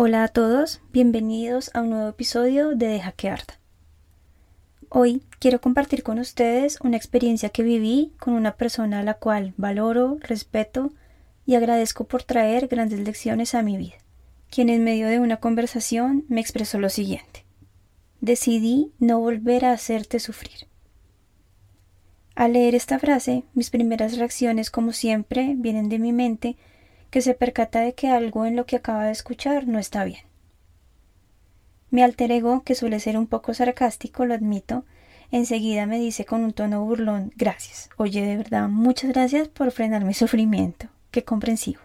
Hola a todos, bienvenidos a un nuevo episodio de Deja que arda. Hoy quiero compartir con ustedes una experiencia que viví con una persona a la cual valoro, respeto y agradezco por traer grandes lecciones a mi vida, quien en medio de una conversación me expresó lo siguiente. Decidí no volver a hacerte sufrir. Al leer esta frase, mis primeras reacciones, como siempre, vienen de mi mente que se percata de que algo en lo que acaba de escuchar no está bien. Mi alter ego, que suele ser un poco sarcástico, lo admito, enseguida me dice con un tono burlón Gracias. Oye, de verdad, muchas gracias por frenar mi sufrimiento. Qué comprensivo.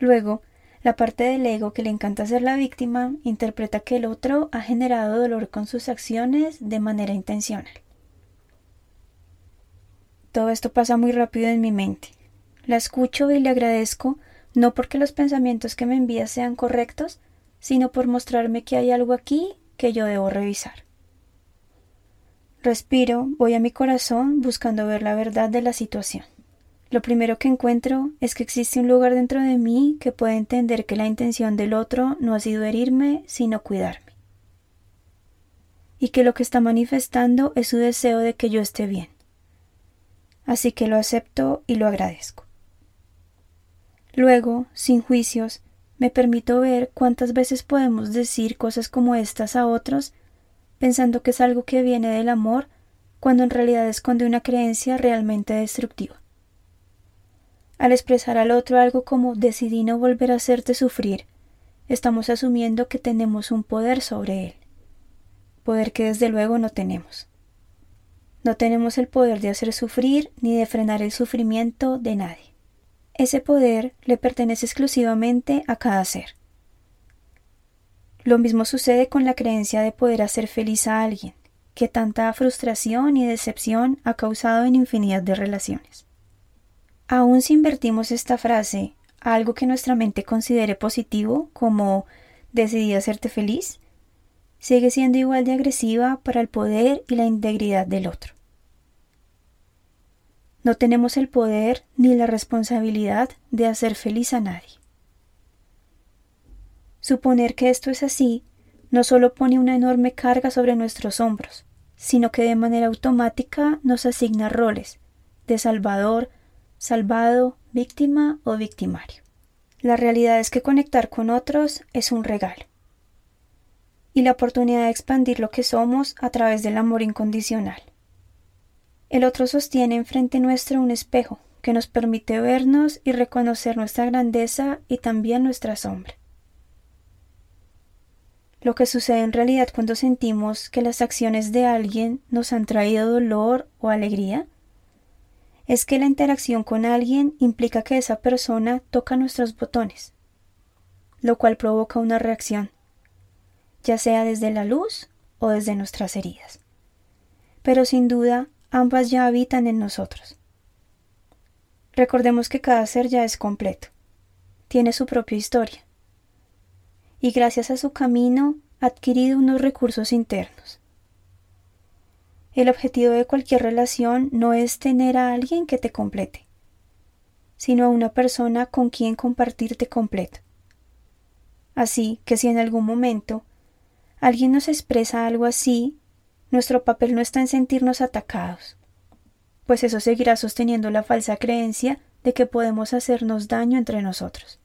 Luego, la parte del ego que le encanta ser la víctima interpreta que el otro ha generado dolor con sus acciones de manera intencional. Todo esto pasa muy rápido en mi mente. La escucho y le agradezco no porque los pensamientos que me envía sean correctos, sino por mostrarme que hay algo aquí que yo debo revisar. Respiro, voy a mi corazón buscando ver la verdad de la situación. Lo primero que encuentro es que existe un lugar dentro de mí que puede entender que la intención del otro no ha sido herirme, sino cuidarme. Y que lo que está manifestando es su deseo de que yo esté bien. Así que lo acepto y lo agradezco. Luego, sin juicios, me permito ver cuántas veces podemos decir cosas como estas a otros, pensando que es algo que viene del amor, cuando en realidad esconde una creencia realmente destructiva. Al expresar al otro algo como decidí no volver a hacerte sufrir, estamos asumiendo que tenemos un poder sobre él, poder que desde luego no tenemos. No tenemos el poder de hacer sufrir ni de frenar el sufrimiento de nadie. Ese poder le pertenece exclusivamente a cada ser. Lo mismo sucede con la creencia de poder hacer feliz a alguien, que tanta frustración y decepción ha causado en infinidad de relaciones. Aún si invertimos esta frase a algo que nuestra mente considere positivo, como decidí hacerte feliz, sigue siendo igual de agresiva para el poder y la integridad del otro. No tenemos el poder ni la responsabilidad de hacer feliz a nadie. Suponer que esto es así no solo pone una enorme carga sobre nuestros hombros, sino que de manera automática nos asigna roles de salvador, salvado, víctima o victimario. La realidad es que conectar con otros es un regalo y la oportunidad de expandir lo que somos a través del amor incondicional. El otro sostiene enfrente nuestro un espejo que nos permite vernos y reconocer nuestra grandeza y también nuestra sombra. Lo que sucede en realidad cuando sentimos que las acciones de alguien nos han traído dolor o alegría es que la interacción con alguien implica que esa persona toca nuestros botones, lo cual provoca una reacción, ya sea desde la luz o desde nuestras heridas. Pero sin duda ambas ya habitan en nosotros. Recordemos que cada ser ya es completo, tiene su propia historia, y gracias a su camino ha adquirido unos recursos internos. El objetivo de cualquier relación no es tener a alguien que te complete, sino a una persona con quien compartirte completo. Así que si en algún momento alguien nos expresa algo así, nuestro papel no está en sentirnos atacados, pues eso seguirá sosteniendo la falsa creencia de que podemos hacernos daño entre nosotros.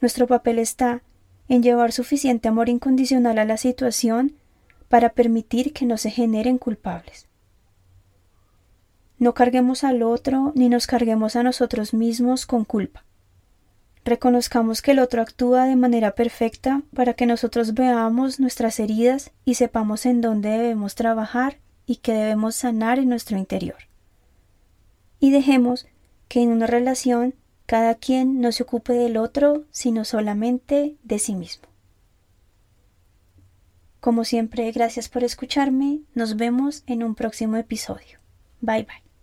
Nuestro papel está en llevar suficiente amor incondicional a la situación para permitir que no se generen culpables. No carguemos al otro ni nos carguemos a nosotros mismos con culpa. Reconozcamos que el otro actúa de manera perfecta para que nosotros veamos nuestras heridas y sepamos en dónde debemos trabajar y que debemos sanar en nuestro interior. Y dejemos que en una relación cada quien no se ocupe del otro, sino solamente de sí mismo. Como siempre, gracias por escucharme. Nos vemos en un próximo episodio. Bye bye.